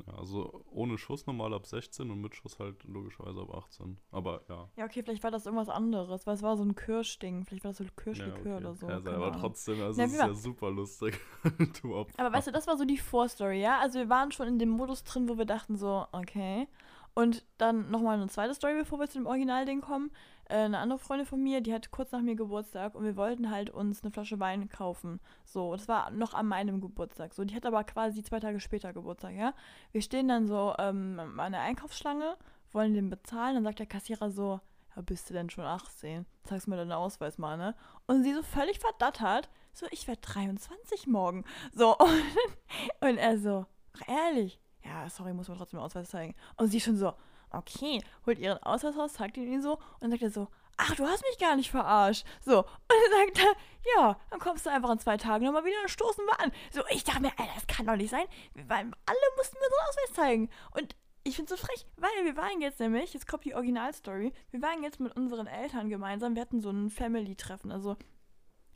Ja, also ohne Schuss normal ab 16 und mit Schuss halt logischerweise ab 18. Aber ja. Ja, okay, vielleicht war das irgendwas anderes, weil es war so ein Kirschding. Vielleicht war das so ja Kirschlikör oder so. Kann sein, keine aber trotzdem, also Na, es ist ja super lustig. du Opfer. Aber weißt du, das war so die Vorstory, ja? Also wir waren schon in dem Modus drin, wo wir dachten so, okay. Und dann nochmal eine zweite Story, bevor wir zu dem Originalding kommen. Äh, eine andere Freundin von mir, die hat kurz nach mir Geburtstag und wir wollten halt uns eine Flasche Wein kaufen. So, das war noch an meinem Geburtstag. So, die hat aber quasi zwei Tage später Geburtstag, ja? Wir stehen dann so ähm, an der Einkaufsschlange, wollen den bezahlen, dann sagt der Kassierer so, ja, bist du denn schon 18? Zeigst mir deinen Ausweis mal, ne? Und sie so völlig verdattert, so, ich werde 23 morgen. So, und, und er so, ach, ehrlich? Ja, sorry, muss man trotzdem den Ausweis zeigen. Und sie schon so, okay, holt ihren Ausweis raus, zeigt ihn ihm so und dann sagt er so, ach, du hast mich gar nicht verarscht. So, und dann sagt er, ja, dann kommst du einfach in zwei Tagen nochmal wieder und stoßen wir an. So, ich dachte mir, Alter, das kann doch nicht sein, weil alle mussten mir so einen Ausweis zeigen. Und ich finde es so frech, weil wir waren jetzt nämlich, jetzt kommt die Originalstory, wir waren jetzt mit unseren Eltern gemeinsam, wir hatten so ein Family-Treffen, also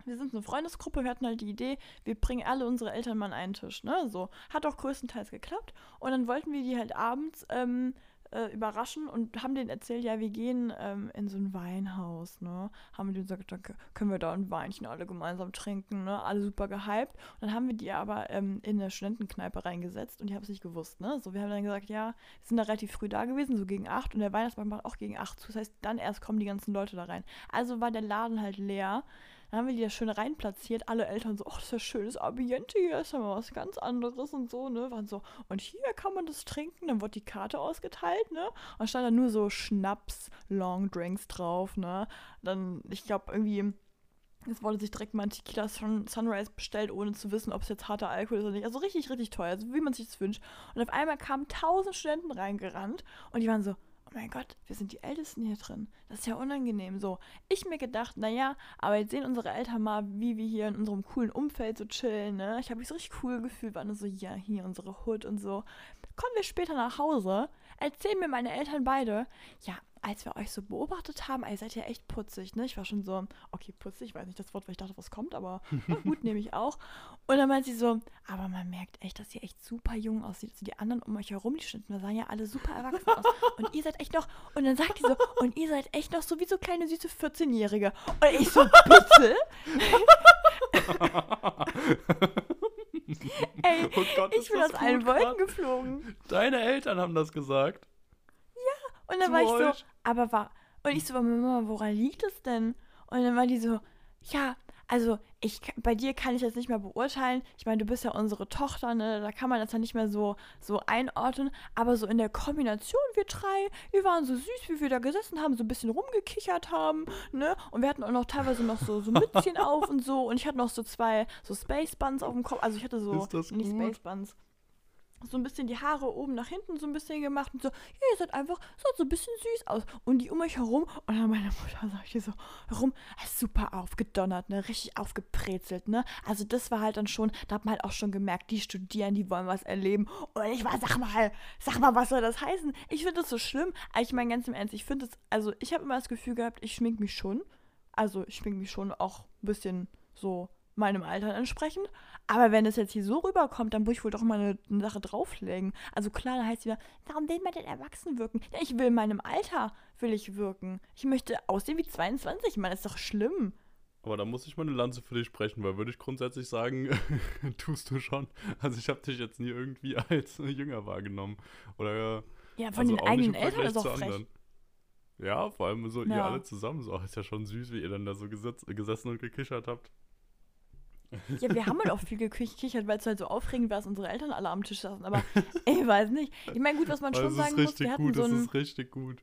wir sind eine Freundesgruppe, wir hatten halt die Idee, wir bringen alle unsere Eltern mal an einen Tisch, ne, so. Hat auch größtenteils geklappt und dann wollten wir die halt abends ähm, äh, überraschen und haben denen erzählt, ja, wir gehen ähm, in so ein Weinhaus, ne, haben denen gesagt, dann können wir da ein Weinchen alle gemeinsam trinken, ne, alle super gehypt. Und dann haben wir die aber ähm, in eine Studentenkneipe reingesetzt und die haben es nicht gewusst, ne, so, wir haben dann gesagt, ja, wir sind da relativ früh da gewesen, so gegen acht und der Weihnachtsmarkt macht auch gegen acht zu, das heißt, dann erst kommen die ganzen Leute da rein. Also war der Laden halt leer dann haben wir die da schön reinplatziert. Alle Eltern so, ach, das ist ja schönes Ambiente hier, ist ja mal was ganz anderes und so, ne? Waren so, und hier kann man das trinken. Dann wurde die Karte ausgeteilt, ne? Und stand da nur so Schnaps, Long Drinks drauf, ne? Dann, ich glaube, irgendwie. Es wurde sich direkt mal ein Tequila Sun Sunrise bestellt, ohne zu wissen, ob es jetzt harter Alkohol ist oder nicht. Also richtig, richtig teuer, also wie man sich das wünscht. Und auf einmal kamen tausend Studenten reingerannt und die waren so, oh mein Gott, wir sind die Ältesten hier drin. Das ist ja unangenehm. So, ich mir gedacht, naja, aber jetzt sehen unsere Eltern mal, wie wir hier in unserem coolen Umfeld so chillen, ne? Ich habe mich so richtig cool gefühlt, waren nur so, ja, hier unsere Hood und so. Kommen wir später nach Hause, erzählen mir meine Eltern beide, ja, als wir euch so beobachtet haben, ihr seid ja echt putzig, ne? Ich war schon so, okay, putzig, ich weiß nicht das Wort, weil ich dachte, was kommt, aber na gut, nehme ich auch. Und dann meint sie so, aber man merkt echt, dass ihr echt super jung aussieht. Also die anderen um euch herum, die Stunden, da sahen ja alle super erwachsen aus. Und ihr seid echt noch, und dann sagt die so, und ihr seid echt noch so wie so kleine süße 14-Jährige. Und ich so, bitte? Ey, oh Gott, ich bin aus allen Wolken geflogen. Deine Eltern haben das gesagt. Und dann war ich so, aber war, und ich so, Mama, woran liegt es denn? Und dann war die so, ja, also ich, bei dir kann ich das nicht mehr beurteilen. Ich meine, du bist ja unsere Tochter, ne? Da kann man das ja nicht mehr so, so einordnen. Aber so in der Kombination, wir drei, wir waren so süß, wie wir da gesessen haben, so ein bisschen rumgekichert haben, ne? Und wir hatten auch noch teilweise noch so, so Mützchen auf und so. Und ich hatte noch so zwei so Space Buns auf dem Kopf. Also ich hatte so, nicht? Space Buns so ein bisschen die Haare oben nach hinten so ein bisschen gemacht und so, ja, ihr seid einfach, seid so ein bisschen süß aus. Und die um mich herum, und dann meine Mutter sagte so, herum, super aufgedonnert, ne, richtig aufgebrezelt, ne. Also das war halt dann schon, da hat man halt auch schon gemerkt, die studieren, die wollen was erleben. Und ich war, sag mal, sag mal, was soll das heißen? Ich finde das so schlimm, ich meine ganz im Ernst, ich finde es, also ich habe immer das Gefühl gehabt, ich schmink mich schon, also ich schmink mich schon auch ein bisschen so meinem Alter entsprechend. Aber wenn es jetzt hier so rüberkommt, dann muss ich wohl doch mal eine, eine Sache drauflegen. Also klar, dann heißt es wieder, warum will man denn erwachsen wirken? Ja, ich will in meinem Alter, will ich wirken. Ich möchte aussehen wie 22, Mann, ist doch schlimm. Aber da muss ich mal eine Lanze für dich sprechen, weil würde ich grundsätzlich sagen, tust du schon. Also ich habe dich jetzt nie irgendwie als jünger wahrgenommen. Oder Ja, von also den eigenen Eltern ist auch frech. anderen. Ja, vor allem so ihr Ja. alle zusammen. So, ist ja schon süß, wie ihr dann da so gesetz, gesessen und gekichert habt. Ja, wir haben halt auch viel gekichert, weil es halt so aufregend war, dass unsere Eltern alle am Tisch saßen. Aber ich weiß nicht. Ich meine, gut, was man schon sagen muss, wir hatten gut, so ein, ist richtig gut.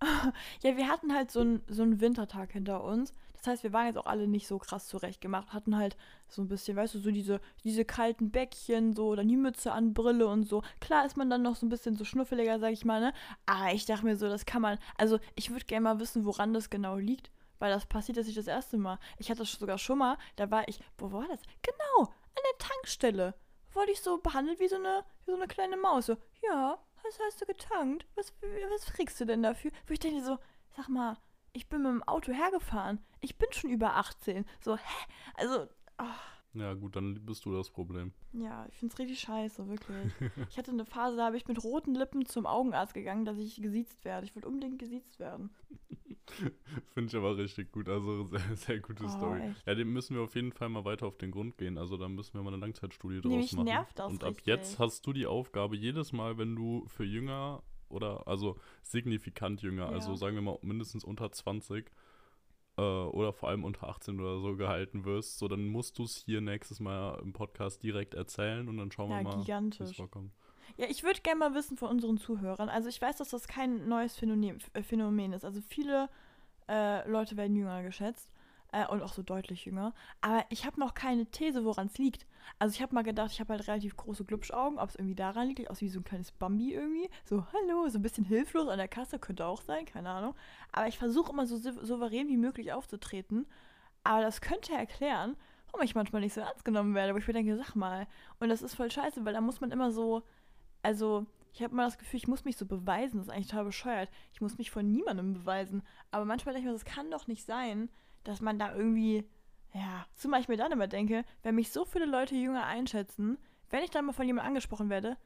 ja, wir hatten halt so einen so einen Wintertag hinter uns. Das heißt, wir waren jetzt auch alle nicht so krass zurechtgemacht, hatten halt so ein bisschen, weißt du, so diese, diese kalten Bäckchen, so, dann die Mütze an, Brille und so. Klar ist man dann noch so ein bisschen so schnuffeliger, sag ich mal, ne? Aber ich dachte mir so, das kann man, also ich würde gerne mal wissen, woran das genau liegt. Weil das passiert jetzt nicht das erste Mal. Ich hatte das sogar schon mal, da war ich, wo war das? Genau, an der Tankstelle. Wurde ich so behandelt wie so eine, wie so eine kleine Maus. So, ja, was hast du getankt? Was, was kriegst du denn dafür? Wo ich denke so, sag mal, ich bin mit dem Auto hergefahren. Ich bin schon über 18. So, hä? Also, Ja, gut, dann bist du das Problem. ja, ich find's richtig scheiße, wirklich. Ich hatte eine Phase, da habe ich mit roten Lippen zum Augenarzt gegangen, dass ich gesiezt werde. Ich wollte unbedingt gesiezt werden. Finde ich aber richtig gut. Also sehr, sehr gute Oh, Story. echt? Ja, dem müssen wir auf jeden Fall mal weiter auf den Grund gehen. Also da müssen wir mal eine Langzeitstudie draus Nee, mich machen. nervt das Und ab richtig. jetzt hast du die Aufgabe, jedes Mal, wenn du für jünger oder also signifikant jünger, Ja. also sagen wir mal mindestens unter 20 äh, oder vor allem unter 18 oder so gehalten wirst, so dann musst du es hier nächstes Mal im Podcast direkt erzählen und dann schauen Ja, wir mal, wie es vorkommt. Ja, ich würde gerne mal wissen von unseren Zuhörern. Also ich weiß, dass das kein neues Phänomen, äh, Phänomen ist. Also viele äh, Leute werden jünger geschätzt äh, und auch so deutlich jünger. Aber ich habe noch keine These, woran es liegt. Also ich habe mal gedacht, ich habe halt relativ große Glubschaugen, ob es irgendwie daran liegt, ich aus wie so ein kleines Bambi irgendwie. So, hallo, so ein bisschen hilflos an der Kasse, könnte auch sein, keine Ahnung. Aber ich versuche immer so sou- souverän wie möglich aufzutreten. Aber das könnte erklären, warum ich manchmal nicht so ernst genommen werde. Wo ich mir denke, sag mal. Und das ist voll scheiße, weil da muss man immer so also ich habe immer das Gefühl, ich muss mich so beweisen. Das ist eigentlich total bescheuert. Ich muss mich von niemandem beweisen. Aber manchmal denke ich mir, das kann doch nicht sein, dass man da irgendwie, ja, zumal ich mir dann immer denke, wenn mich so viele Leute jünger einschätzen, wenn ich dann mal von jemandem angesprochen werde,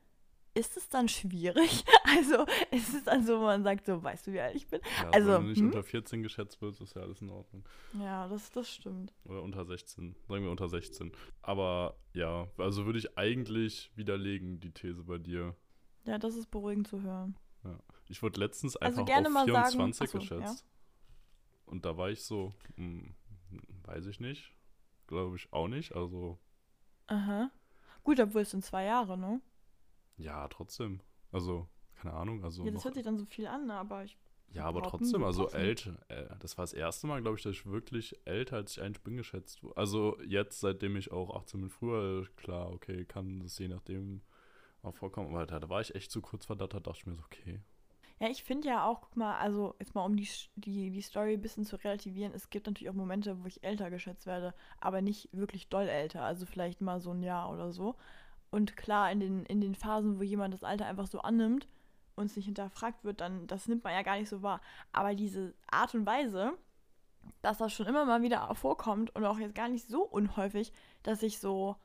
ist es dann schwierig? Also ist es dann so, wo man sagt, so, weißt du, wie alt ich bin? Ja, Also, wenn du nicht hm? unter 14 geschätzt wirst, ist ja alles in Ordnung. Ja, das, das stimmt. Oder unter 16. Sagen wir unter 16. Aber ja, also würde ich eigentlich widerlegen, die These bei dir. Ja, das ist beruhigend zu hören. Ich wurde letztens Also einfach gerne auf mal sagen- 24 Ach so, geschätzt. Und da war ich so, hm, weiß ich nicht. Glaube ich auch nicht. Also, Aha. Gut, obwohl es sind zwei Jahre, ne? Ja, trotzdem. Also, keine Ahnung. Also Ja, das hört sich dann so viel an, aber ich. ja, aber trotzdem, du also älter. Äh, das war das erste Mal, glaube ich, dass ich wirklich älter als ich eigentlich bin geschätzt wurde. Also jetzt, seitdem ich auch 18 bin, früher, klar, okay, kann das je nachdem auch vorkommen. Aber da, da war ich echt zu kurz verdattert, dachte ich mir so, okay. Ja, ich finde ja auch, guck mal, also jetzt mal um die, die, die Story ein bisschen zu relativieren, es gibt natürlich auch Momente, wo ich älter geschätzt werde, aber nicht wirklich doll älter, also vielleicht mal so ein Jahr oder so. Und klar, in den, in den Phasen, wo jemand das Alter einfach so annimmt und es nicht hinterfragt wird, dann, das nimmt man ja gar nicht so wahr. Aber diese Art und Weise, dass das schon immer mal wieder vorkommt und auch jetzt gar nicht so unhäufig, dass ich so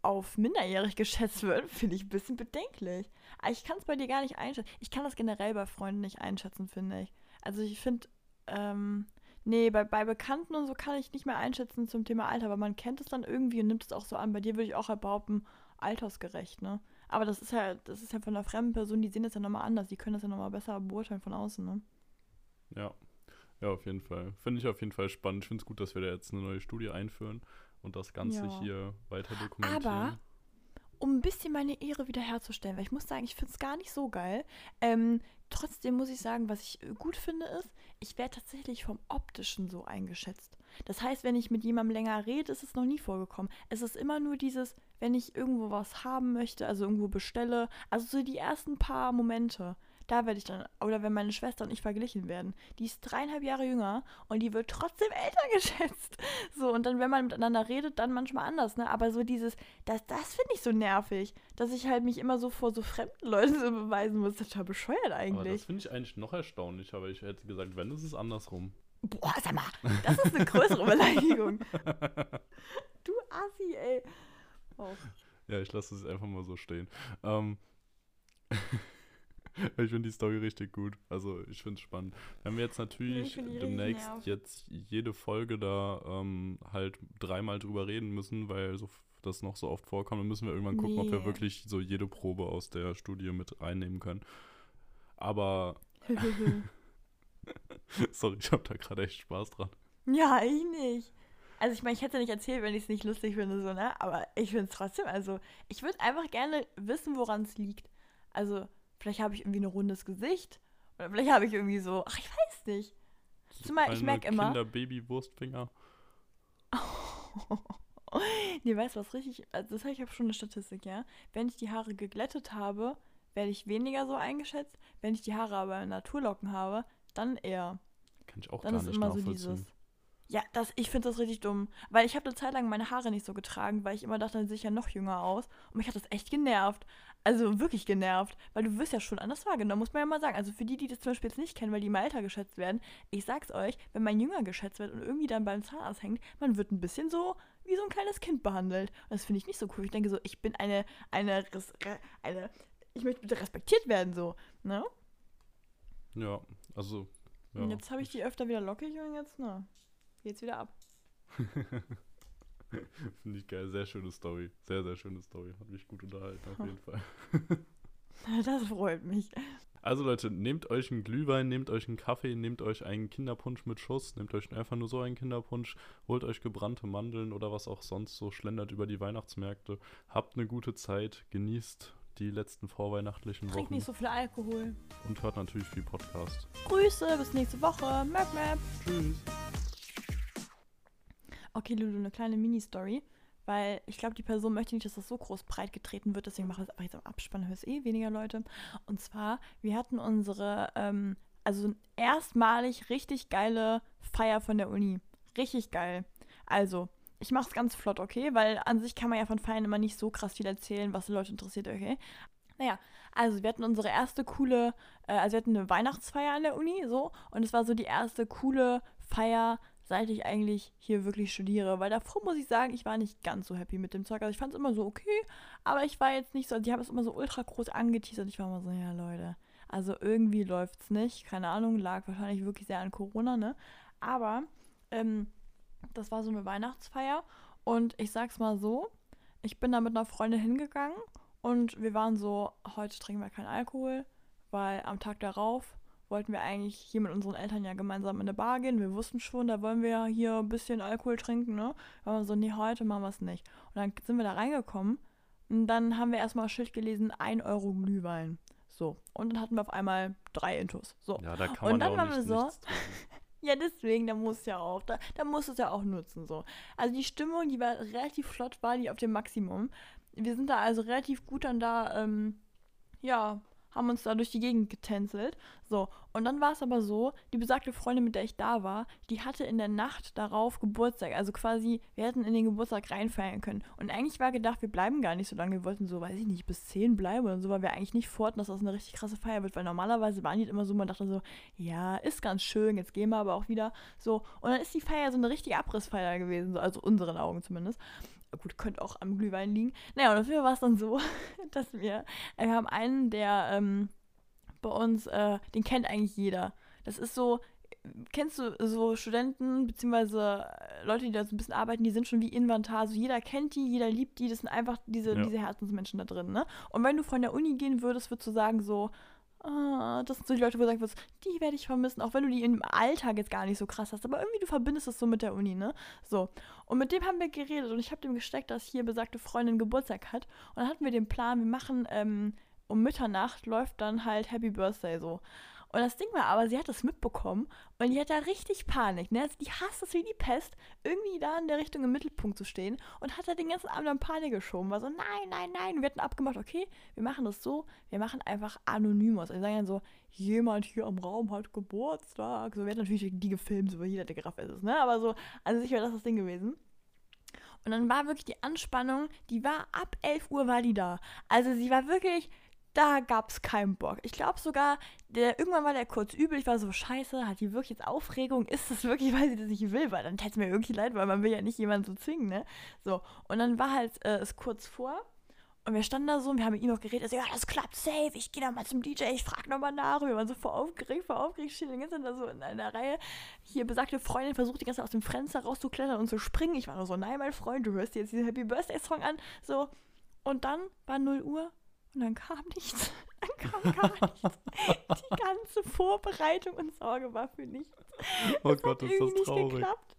auf minderjährig geschätzt wird, finde ich ein bisschen bedenklich. Aber ich kann es bei dir gar nicht einschätzen. Ich kann das generell bei Freunden nicht einschätzen, finde ich. Also ich finde, ähm, nee, bei, bei Bekannten und so kann ich nicht mehr einschätzen zum Thema Alter, aber man kennt es dann irgendwie und nimmt es auch so an. Bei dir würde ich auch behaupten, altersgerecht, ne? Aber das ist ja, das ist ja von einer fremden Person, die sehen das ja nochmal anders, die können das ja nochmal besser beurteilen von außen, ne? Ja. Ja, auf jeden Fall. Finde ich auf jeden Fall spannend. Ich finde es gut, dass wir da jetzt eine neue Studie einführen und das Ganze Ja. hier weiter dokumentieren. Aber um ein bisschen meine Ehre wiederherzustellen, weil ich muss sagen, ich finde es gar nicht so geil. Ähm, trotzdem muss ich sagen, was ich äh, gut finde, ist, ich werde tatsächlich vom Optischen so eingeschätzt. Das heißt, wenn ich mit jemandem länger rede, ist es noch nie vorgekommen. Es ist immer nur dieses, wenn ich irgendwo was haben möchte, also irgendwo bestelle, also so die ersten paar Momente. Da werde ich dann, oder wenn meine Schwester und ich verglichen werden. Die ist dreieinhalb Jahre jünger und die wird trotzdem älter geschätzt. So, und dann, wenn man miteinander redet, dann manchmal anders, ne? Aber so dieses, das, das finde ich so nervig, dass ich halt mich immer so vor so fremden Leuten so beweisen muss. Das ist total bescheuert Aber das eigentlich. finde ich eigentlich noch erstaunlicher, aber ich hätte gesagt, wenn, ist es andersrum. Boah, sag mal, das ist eine größere Beleidigung. Du Assi, ey. Oh. Ja, ich lasse es einfach mal so stehen. Ähm, ich finde die Story richtig gut. Also ich finde es spannend. Wenn wir jetzt natürlich demnächst jetzt jede Folge da ähm, halt dreimal drüber reden müssen, weil so das noch so oft vorkommt, dann müssen wir irgendwann gucken, ob wir Nee. wirklich so jede Probe aus der Studie mit reinnehmen können. Aber sorry, ich habe da gerade echt Spaß dran. ja, ich nicht. Also ich meine, ich hätte nicht erzählt, wenn ich es nicht lustig finde, so, ne? Aber ich finde es trotzdem, also ich würde einfach gerne wissen, woran es liegt. Also, vielleicht habe ich irgendwie ein rundes Gesicht. Oder vielleicht habe ich irgendwie so, ach, ich weiß nicht. Zumal ich merke immer. Kinder-Baby-Wurstfinger. nee, weißt du was richtig? Also das habe ich habe schon eine Statistik, ja. Wenn ich die Haare geglättet habe, werde ich weniger so eingeschätzt. Wenn ich die Haare aber in Naturlocken habe, dann eher. Kann ich auch Dann gar ist nicht immer so dieses. Ja, das, ich finde das richtig dumm. Weil ich habe eine Zeit lang meine Haare nicht so getragen, weil ich immer dachte, dann sehe ich ja noch jünger aus. Und mich hat das echt genervt. Also wirklich genervt. Weil du wirst ja schon anders wahrgenommen, muss man ja mal sagen. Also für die, die das zum Beispiel jetzt nicht kennen, weil die im Alter geschätzt werden, ich sag's euch, wenn man jünger geschätzt wird und irgendwie dann beim Zahnarzt hängt, man wird ein bisschen so wie so ein kleines Kind behandelt. Und das finde ich nicht so cool. Ich denke so, ich bin eine, eine, eine, ich möchte bitte respektiert werden, so. Ne? Ja, also. Ja. Und jetzt habe ich die öfter wieder lockig und jetzt, ne, geht's wieder ab. Finde ich geil. Sehr schöne Story. Sehr, sehr schöne Story. Hat mich gut unterhalten, auf jeden Fall. Das freut mich. Also Leute, nehmt euch einen Glühwein, nehmt euch einen Kaffee, nehmt euch einen Kinderpunsch mit Schuss, nehmt euch einfach nur so einen Kinderpunsch, holt euch gebrannte Mandeln oder was auch sonst so schlendert über die Weihnachtsmärkte. Habt eine gute Zeit, genießt die letzten vorweihnachtlichen Trink Wochen nicht so viel Alkohol. und hört natürlich viel Podcast. Grüße, bis nächste Woche. Möp, möp. Tschüss. Okay, Lulu, eine kleine Mini-Story. Weil ich glaube, die Person möchte nicht, dass das so groß breit getreten wird. Deswegen mache ich das einfach jetzt am Abspann. Hörst eh weniger Leute. Und zwar, wir hatten unsere, ähm, also erstmalig richtig geile Feier von der Uni. Richtig geil. Also, ich mache es ganz flott, okay? Weil an sich kann man ja von Feiern immer nicht so krass viel erzählen, was die Leute interessiert, okay? Naja, also wir hatten unsere erste coole, äh, also wir hatten eine Weihnachtsfeier an der Uni, so. Und es war so die erste coole Feier, seit ich eigentlich hier wirklich studiere. Weil davor muss ich sagen, ich war nicht ganz so happy mit dem Zeug. Also ich fand es immer so okay, aber ich war jetzt nicht so, die haben es immer so ultra groß angeteasert. Ich war immer so, ja Leute, also irgendwie läuft es nicht. Keine Ahnung, lag wahrscheinlich wirklich sehr an Corona, ne? Aber ähm, das war so eine Weihnachtsfeier und ich sag's mal so, ich bin da mit einer Freundin hingegangen und wir waren so, heute trinken wir keinen Alkohol, weil am Tag darauf wollten wir eigentlich hier mit unseren Eltern ja gemeinsam in eine Bar gehen. Wir wussten schon, da wollen wir ja hier ein bisschen Alkohol trinken, ne? Wir so, nee, heute machen wir es nicht. Und dann sind wir da reingekommen und dann haben wir erstmal Schild gelesen, 1 Euro Glühwein. So. Und dann hatten wir auf einmal drei Intos. So. Ja, da kann Und man dann ja auch waren wir so. Ja, deswegen, da muss ja auch, da, da muss es ja auch nutzen, so. Also die Stimmung, die war relativ flott, war die auf dem Maximum. Wir sind da also relativ gut dann da, ähm, ja, haben uns da durch die Gegend getänzelt. So, und dann war es aber so, die besagte Freundin, mit der ich da war, die hatte in der Nacht darauf Geburtstag. Also quasi, wir hätten in den Geburtstag reinfeiern können. Und eigentlich war gedacht, wir bleiben gar nicht so lange. Wir wollten so, weiß ich nicht, bis 10 bleiben oder so, weil wir eigentlich nicht vorhatten, dass das eine richtig krasse Feier wird. Weil normalerweise waren die immer so, man dachte so, ja, ist ganz schön, jetzt gehen wir aber auch wieder. So, und dann ist die Feier so eine richtige Abrissfeier gewesen, so, also unseren Augen zumindest. Gut, könnte auch am Glühwein liegen. Naja, und dafür war es dann so, dass wir, äh, wir haben einen, der ähm, bei uns, äh, den kennt eigentlich jeder. Das ist so, kennst du so Studenten, beziehungsweise äh, Leute, die da so ein bisschen arbeiten, die sind schon wie Inventar. Also jeder kennt die, jeder liebt die, das sind einfach diese, Ja. diese Herzensmenschen da drin, ne? Und wenn du von der Uni gehen würdest, würdest du sagen so, ah, das sind so die Leute, wo du würdest, die werde ich vermissen, auch wenn du die im Alltag jetzt gar nicht so krass hast, aber irgendwie du verbindest es so mit der Uni, ne? So. Und mit dem haben wir geredet und ich habe dem gesteckt, dass hier besagte Freundin Geburtstag hat. Und dann hatten wir den Plan, wir machen ähm, um Mitternacht läuft dann halt Happy Birthday so. Und das Ding war aber, sie hat das mitbekommen und die hat da richtig Panik. Ne? Also die hasst es wie die Pest, irgendwie da in der Richtung im Mittelpunkt zu stehen und hat da den ganzen Abend an Panik geschoben. War so, nein, nein, nein. Und wir hatten abgemacht, okay, wir machen das so, wir machen einfach Anonymous. Also wir sagen dann so, jemand hier am Raum hat Geburtstag. So, wir hatten natürlich die gefilmt, so jeder, der gerafft ist ne? Aber so, also sicher das das Ding gewesen. Und dann war wirklich die Anspannung, die war ab 11 Uhr war die da. Also sie war wirklich da gab es keinen Bock. Ich glaube sogar, der, irgendwann war der kurz übel. Ich war so, scheiße, hat die wirklich jetzt Aufregung? Ist das wirklich, weil sie das nicht will? Weil dann täte es mir irgendwie leid, weil man will ja nicht jemanden so zwingen, ne? So, und dann war halt äh, es kurz vor. Und wir standen da so und wir haben mit ihm noch geredet. Er so, ja, das klappt safe. Ich gehe da mal zum DJ, ich frage nochmal nach. Wir waren so voll aufgeregt, voll aufgeregt, stehen die ganze Zeit da so in einer Reihe. Hier besagte Freundin versucht die ganze Zeit aus dem Fenster rauszuklettern und zu springen. Ich war nur so, nein, mein Freund, du hörst dir jetzt diesen Happy Birthday Song an. So. Und dann war 0 Uhr und dann kam nichts. Dann kam gar nichts. Die ganze Vorbereitung und Sorge war für nichts. Oh Das Gott, hat ist das nicht traurig. geklappt.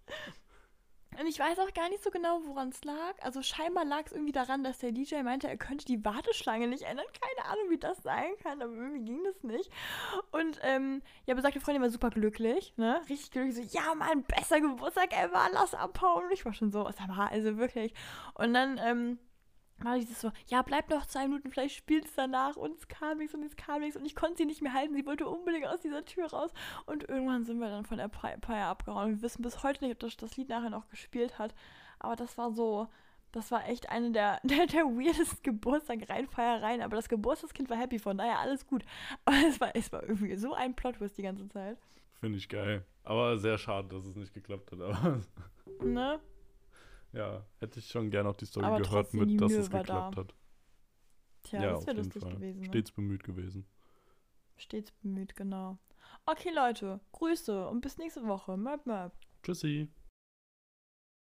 Und ich weiß auch gar nicht so genau, woran es lag. Also scheinbar lag es irgendwie daran, dass der DJ meinte, er könnte die Warteschlange nicht ändern. Keine Ahnung, wie das sein kann, aber irgendwie ging das nicht. Und ähm, ja, besagte Freundin war super glücklich, ne? Richtig glücklich. So, ja, Mann, besser Geburtstag ever, lass abhauen. Und ich war schon so, sag mal, also wirklich. Und dann, ähm, war dieses so, ja, bleib noch zwei Minuten, vielleicht spielt es danach und es kam nichts und es kam nichts und ich konnte sie nicht mehr halten, sie wollte unbedingt aus dieser Tür raus und irgendwann sind wir dann von der Feier abgehauen. Wir wissen bis heute nicht, ob das, das Lied nachher noch gespielt hat, aber das war so, das war echt eine der, der, der weirdesten Geburtstag-Reinfeiereien, aber das Geburtstagskind war happy, von daher alles gut. Aber es war, es war irgendwie so ein Plot-Twist die ganze Zeit. Finde ich geil. Aber sehr schade, dass es nicht geklappt hat. Aber Ne? Ja, hätte ich schon gerne auch die Story Aber gehört mit, dass es geklappt da. hat. Tja, ja, das auf wäre jeden lustig Fall. gewesen. Ne? Stets bemüht gewesen. Stets bemüht, genau. Okay, Leute, Grüße und bis nächste Woche. Möp, möp. Tschüssi.